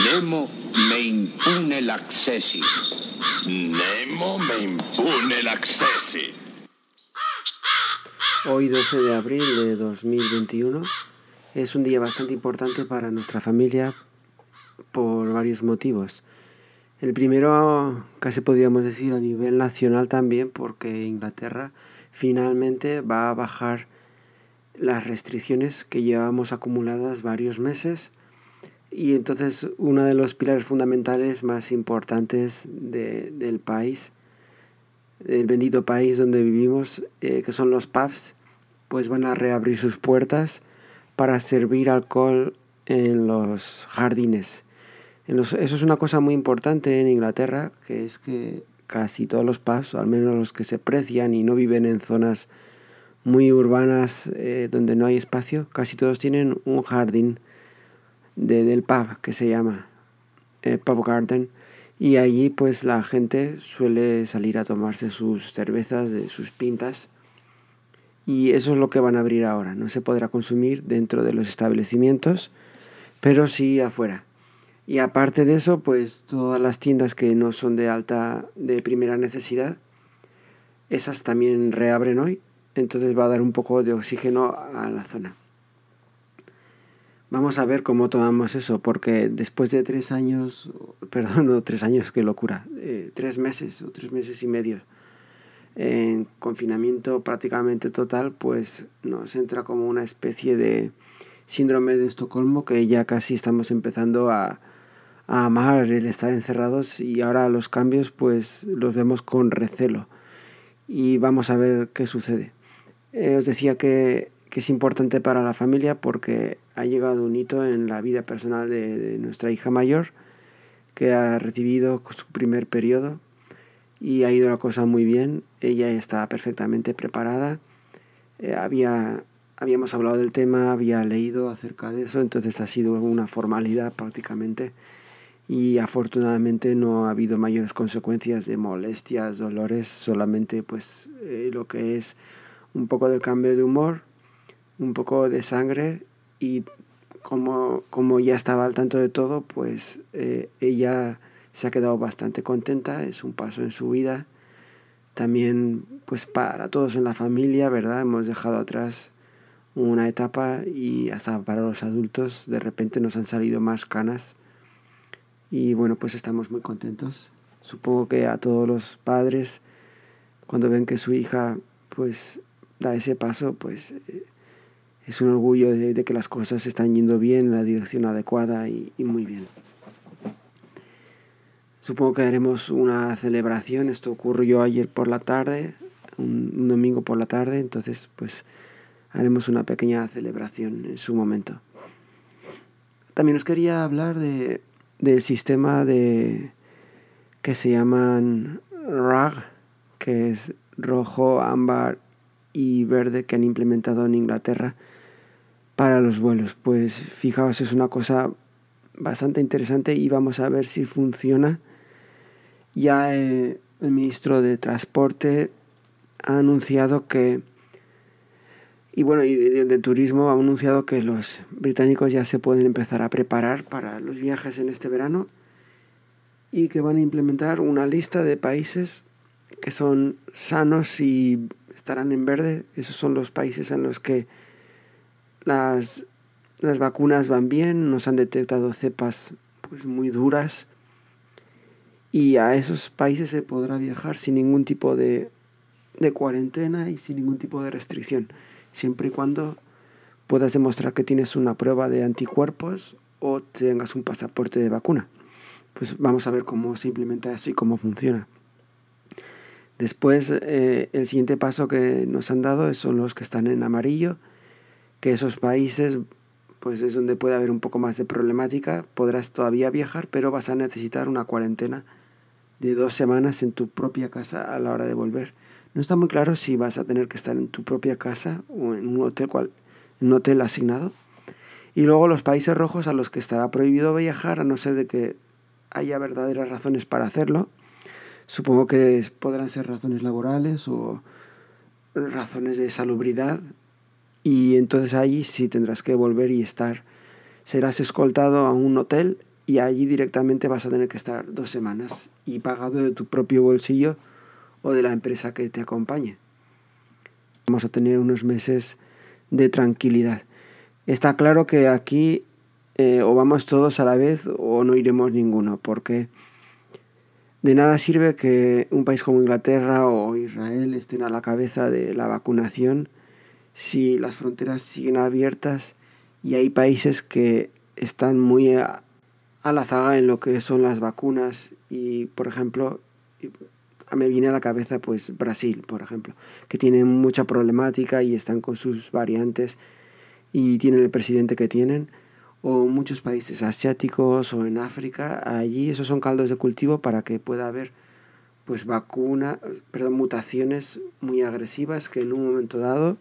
Nemo me impune l'accessi. Nemo me impune l'accessi. Hoy 12 de abril de 2021 es un día bastante importante para nuestra familia por varios motivos. El primero, casi podríamos decir a nivel nacional también, porque Inglaterra finalmente va a bajar las restricciones que llevamos acumuladas varios meses y entonces uno de los pilares fundamentales más importantes del país, del bendito país donde vivimos, eh, que son los pubs, pues van a reabrir sus puertas para servir alcohol en los jardines. eso es una cosa muy importante en Inglaterra, que es que casi todos los pubs, o al menos los que se precian y no viven en zonas muy urbanas eh, donde no hay espacio, casi todos tienen un jardín de, del pub que se llama eh, Pub Garden y allí pues la gente suele salir a tomarse sus cervezas, de sus pintas y eso es lo que van a abrir ahora. No se podrá consumir dentro de los establecimientos, pero sí afuera. Y aparte de eso, pues todas las tiendas que no son de alta, de primera necesidad, esas también reabren hoy. Entonces va a dar un poco de oxígeno a la zona. Vamos a ver cómo tomamos eso, porque después de tres años, perdón, no tres años, qué locura, eh, tres meses o tres meses y medio en confinamiento prácticamente total, pues nos entra como una especie de síndrome de Estocolmo que ya casi estamos empezando a, a amar el estar encerrados y ahora los cambios pues los vemos con recelo y vamos a ver qué sucede. Eh, os decía que que es importante para la familia porque ha llegado un hito en la vida personal de, nuestra hija mayor, que ha recibido su primer periodo y ha ido la cosa muy bien. Ella está perfectamente preparada. Eh, había, habíamos hablado del tema, había leído acerca de eso, entonces ha sido una formalidad prácticamente y afortunadamente no ha habido mayores consecuencias de molestias, dolores, solamente pues eh, lo que es un poco de cambio de humor un poco de sangre y como, como ya estaba al tanto de todo, pues eh, ella se ha quedado bastante contenta, es un paso en su vida. También pues para todos en la familia, ¿verdad? Hemos dejado atrás una etapa y hasta para los adultos de repente nos han salido más canas y bueno pues estamos muy contentos. Supongo que a todos los padres cuando ven que su hija pues da ese paso pues eh, es un orgullo de, que las cosas están yendo bien en la dirección adecuada y, muy bien. Supongo que haremos una celebración, esto ocurrió ayer por la tarde, un, domingo por la tarde, entonces pues haremos una pequeña celebración en su momento. También os quería hablar de, del sistema de que se llaman RAG, que es rojo, ámbar y verde que han implementado en Inglaterra para los vuelos. Pues fijaos, es una cosa bastante interesante y vamos a ver si funciona. Ya eh, el ministro de Transporte ha anunciado que, y bueno, y de, turismo ha anunciado que los británicos ya se pueden empezar a preparar para los viajes en este verano y que van a implementar una lista de países que son sanos y estarán en verde. Esos son los países en los que las, las vacunas van bien, nos han detectado cepas pues muy duras y a esos países se podrá viajar sin ningún tipo de, de cuarentena y sin ningún tipo de restricción, siempre y cuando puedas demostrar que tienes una prueba de anticuerpos o tengas un pasaporte de vacuna. Pues vamos a ver cómo se implementa eso y cómo funciona. Después, eh, el siguiente paso que nos han dado son los que están en amarillo, que esos países pues es donde puede haber un poco más de problemática, podrás todavía viajar, pero vas a necesitar una cuarentena de dos semanas en tu propia casa a la hora de volver. No está muy claro si vas a tener que estar en tu propia casa o en un hotel, cual, un hotel asignado. Y luego los países rojos a los que estará prohibido viajar, a no ser de que haya verdaderas razones para hacerlo. Supongo que podrán ser razones laborales o razones de salubridad y entonces allí sí tendrás que volver y estar. Serás escoltado a un hotel y allí directamente vas a tener que estar dos semanas y pagado de tu propio bolsillo o de la empresa que te acompañe. Vamos a tener unos meses de tranquilidad. Está claro que aquí eh, o vamos todos a la vez o no iremos ninguno, porque de nada sirve que un país como Inglaterra o Israel estén a la cabeza de la vacunación si las fronteras siguen abiertas y hay países que están muy a, la zaga en lo que son las vacunas y por ejemplo me viene a la cabeza pues Brasil por ejemplo que tiene mucha problemática y están con sus variantes y tienen el presidente que tienen o muchos países asiáticos o en África, allí esos son caldos de cultivo para que pueda haber pues vacuna, perdón, mutaciones muy agresivas que en un momento dado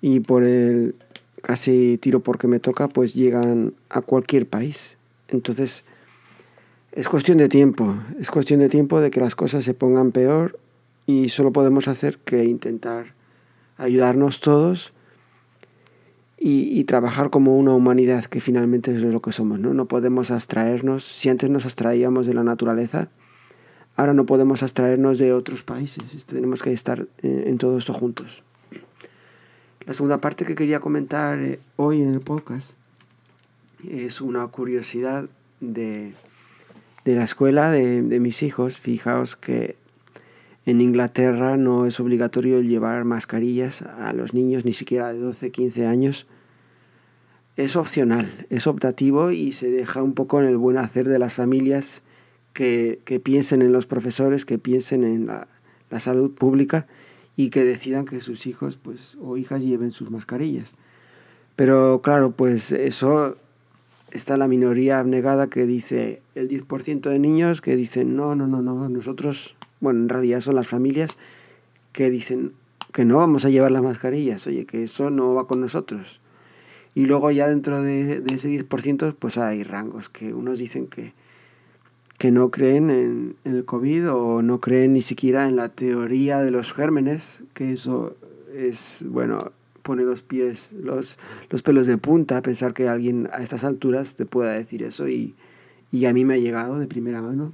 y por el casi tiro porque me toca pues llegan a cualquier país. Entonces es cuestión de tiempo, es cuestión de tiempo de que las cosas se pongan peor y solo podemos hacer que intentar ayudarnos todos y, trabajar como una humanidad que finalmente es lo que somos. ¿no? no podemos abstraernos, si antes nos abstraíamos de la naturaleza, ahora no podemos abstraernos de otros países, tenemos que estar eh, en todo esto juntos. La segunda parte que quería comentar eh, hoy en el podcast es una curiosidad de, de la escuela de, de mis hijos. Fijaos que en Inglaterra no es obligatorio llevar mascarillas a los niños, ni siquiera de 12, 15 años. Es opcional, es optativo y se deja un poco en el buen hacer de las familias que, piensen en los profesores, que piensen en la, salud pública y que decidan que sus hijos pues, o hijas lleven sus mascarillas. Pero claro, pues eso está la minoría abnegada que dice el 10% de niños que dicen no, no, no, no, nosotros bueno, en realidad son las familias que dicen que no vamos a llevar las mascarillas, oye, que eso no va con nosotros. Y luego ya dentro de, ese 10% pues hay rangos, que unos dicen que, que no creen en, el COVID o no creen ni siquiera en la teoría de los gérmenes, que eso es, bueno, pone los pies, los, los pelos de punta, pensar que alguien a estas alturas te pueda decir eso y, y a mí me ha llegado de primera mano.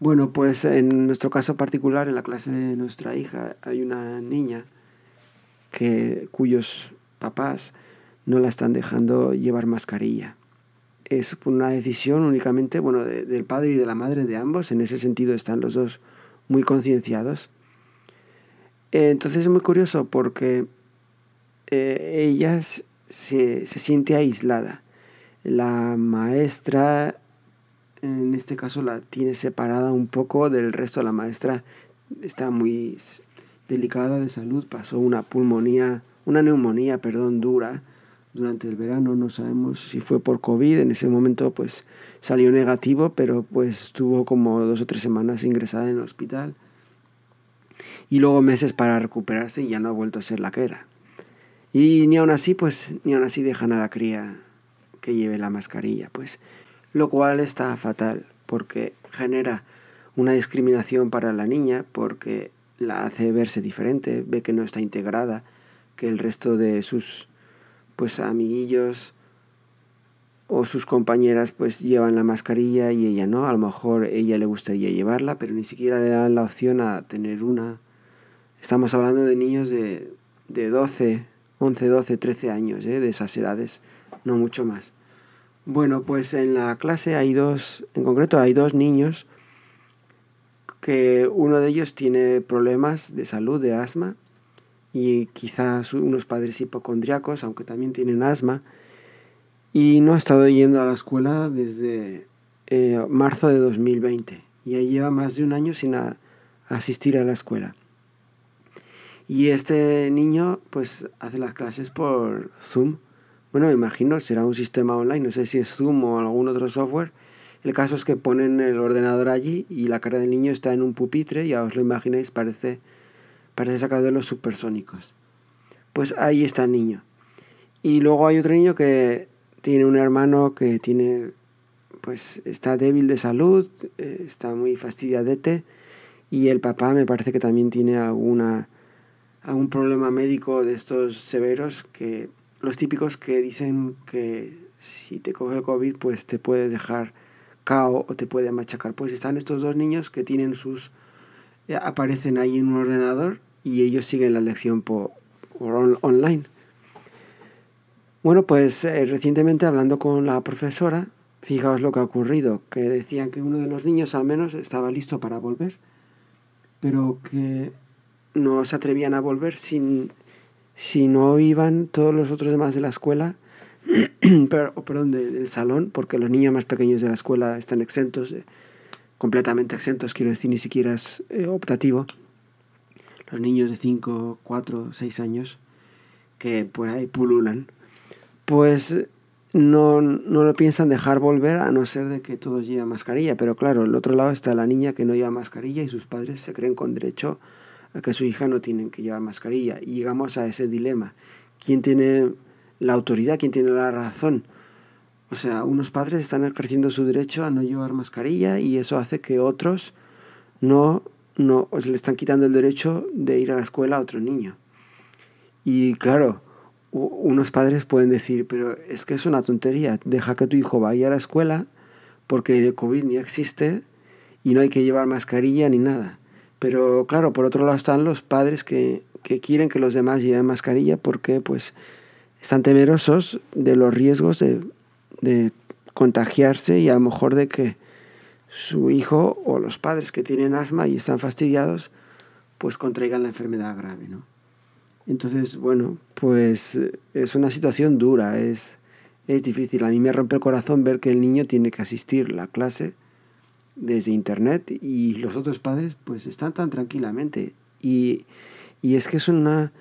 Bueno, pues en nuestro caso particular, en la clase de nuestra hija, hay una niña que, cuyos papás no la están dejando llevar mascarilla. Es una decisión únicamente bueno, del padre y de la madre de ambos, en ese sentido están los dos muy concienciados. Entonces es muy curioso porque eh, ella se, se siente aislada. La maestra en este caso la tiene separada un poco del resto. La maestra está muy delicada de salud, pasó una pulmonía, una neumonía, perdón, dura durante el verano, no sabemos si fue por COVID, en ese momento pues salió negativo, pero pues estuvo como dos o tres semanas ingresada en el hospital y luego meses para recuperarse y ya no ha vuelto a ser la que era. Y ni aún así, pues ni aún así dejan a la cría que lleve la mascarilla, pues lo cual está fatal porque genera una discriminación para la niña porque la hace verse diferente, ve que no está integrada, que el resto de sus pues amiguillos o sus compañeras pues llevan la mascarilla y ella no, a lo mejor ella le gustaría llevarla, pero ni siquiera le dan la opción a tener una. Estamos hablando de niños de, de 12, 11, 12, 13 años, ¿eh? de esas edades, no mucho más. Bueno, pues en la clase hay dos, en concreto hay dos niños que uno de ellos tiene problemas de salud, de asma, y quizás unos padres hipocondriacos, aunque también tienen asma, y no ha estado yendo a la escuela desde eh, marzo de 2020, y ahí lleva más de un año sin asistir a la escuela. Y este niño pues hace las clases por Zoom, bueno, me imagino será un sistema online, no sé si es Zoom o algún otro software. El caso es que ponen el ordenador allí y la cara del niño está en un pupitre, ya os lo imagináis, parece, parece sacado de los supersónicos. Pues ahí está el niño. Y luego hay otro niño que tiene un hermano que tiene, pues está débil de salud, eh, está muy fastidiadete y el papá me parece que también tiene alguna algún problema médico de estos severos que los típicos que dicen que si te coge el COVID, pues te puede dejar cao o te puede machacar. Pues están estos dos niños que tienen sus... Eh, aparecen ahí en un ordenador y ellos siguen la lección por, online. Bueno, pues eh, recientemente hablando con la profesora, fijaos lo que ha ocurrido, que decían que uno de los niños al menos estaba listo para volver, pero que no se atrevían a volver sin, si no iban todos los otros demás de la escuela, pero, perdón, del salón, porque los niños más pequeños de la escuela están exentos, completamente exentos, quiero decir, ni siquiera es eh, optativo. Los niños de 5, 4, 6 años que por ahí pululan, pues no, no lo piensan dejar volver a no ser de que todos lleven mascarilla. Pero claro, el otro lado está la niña que no lleva mascarilla y sus padres se creen con derecho a que su hija no tiene que llevar mascarilla. Y llegamos a ese dilema. ¿Quién tiene la autoridad? ¿Quién tiene la razón? O sea, unos padres están ejerciendo su derecho a no llevar mascarilla y eso hace que otros no, no le están quitando el derecho de ir a la escuela a otro niño. Y claro, unos padres pueden decir, pero es que es una tontería, deja que tu hijo vaya a la escuela porque el COVID ni existe y no hay que llevar mascarilla ni nada. Pero claro, por otro lado están los padres que, que quieren que los demás lleven mascarilla porque pues están temerosos de los riesgos de, de contagiarse y a lo mejor de que su hijo o los padres que tienen asma y están fastidiados pues contraigan la enfermedad grave, ¿no? Entonces, bueno, pues es una situación dura, es, es difícil. A mí me rompe el corazón ver que el niño tiene que asistir la clase desde internet y los otros padres pues están tan tranquilamente. Y, y es que es una...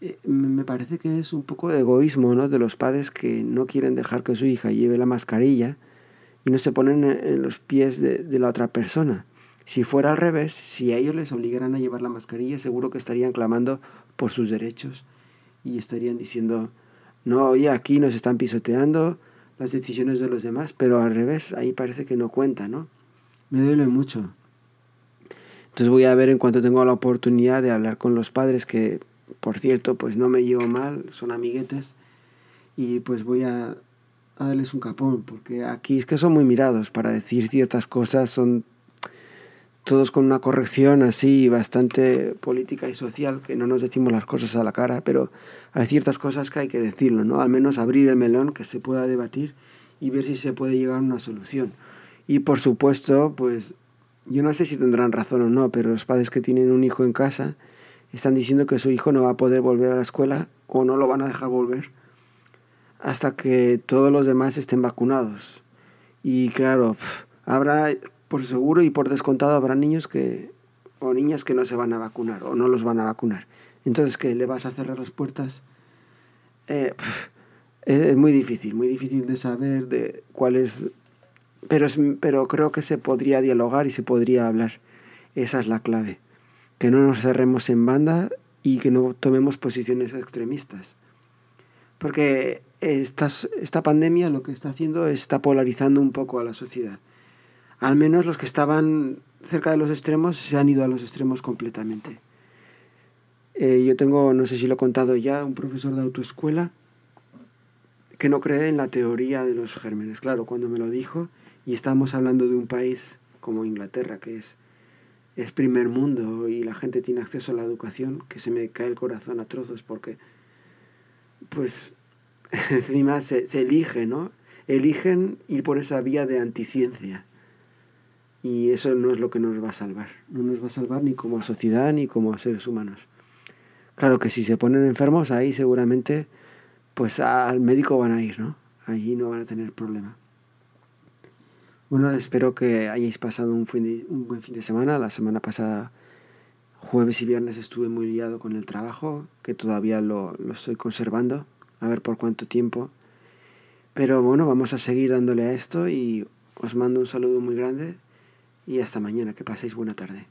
Eh, me parece que es un poco de egoísmo ¿no? de los padres que no quieren dejar que su hija lleve la mascarilla y no se ponen en los pies de, la otra persona. Si fuera al revés, si a ellos les obligaran a llevar la mascarilla, seguro que estarían clamando por sus derechos y estarían diciendo, no, oye, aquí nos están pisoteando las decisiones de los demás, pero al revés, ahí parece que no cuenta, ¿no? Me duele mucho. Entonces voy a ver en cuanto tengo la oportunidad de hablar con los padres, que por cierto, pues no me llevo mal, son amiguetes, y pues voy a, a darles un capón, porque aquí es que son muy mirados para decir ciertas cosas, son todos con una corrección así bastante política y social, que no nos decimos las cosas a la cara, pero hay ciertas cosas que hay que decirlo, ¿no? Al menos abrir el melón, que se pueda debatir y ver si se puede llegar a una solución. Y por supuesto, pues yo no sé si tendrán razón o no, pero los padres que tienen un hijo en casa están diciendo que su hijo no va a poder volver a la escuela o no lo van a dejar volver hasta que todos los demás estén vacunados. Y claro, habrá por seguro y por descontado habrá niños que o niñas que no se van a vacunar o no los van a vacunar. Entonces, ¿qué? ¿Le vas a cerrar las puertas? Eh, es muy difícil, muy difícil de saber de cuál es... Pero, es, pero creo que se podría dialogar y se podría hablar. Esa es la clave. Que no nos cerremos en banda y que no tomemos posiciones extremistas. Porque esta, esta pandemia lo que está haciendo está polarizando un poco a la sociedad al menos los que estaban cerca de los extremos se han ido a los extremos completamente. Eh, yo tengo, no sé si lo he contado ya, un profesor de autoescuela que no cree en la teoría de los gérmenes. Claro, cuando me lo dijo, y estamos hablando de un país como Inglaterra, que es, es primer mundo y la gente tiene acceso a la educación, que se me cae el corazón a trozos porque, pues, encima se, se elige, ¿no? Eligen ir por esa vía de anticiencia y eso no es lo que nos va a salvar. No nos va a salvar ni como sociedad ni como seres humanos. Claro que si se ponen enfermos, ahí seguramente pues al médico van a ir, ¿no? Allí no van a tener problema. Bueno, espero que hayáis pasado un, un buen fin de semana. La semana pasada, jueves y viernes, estuve muy liado con el trabajo, que todavía lo, lo estoy conservando, a ver por cuánto tiempo. Pero bueno, vamos a seguir dándole a esto y os mando un saludo muy grande y hasta mañana. Que paséis buena tarde.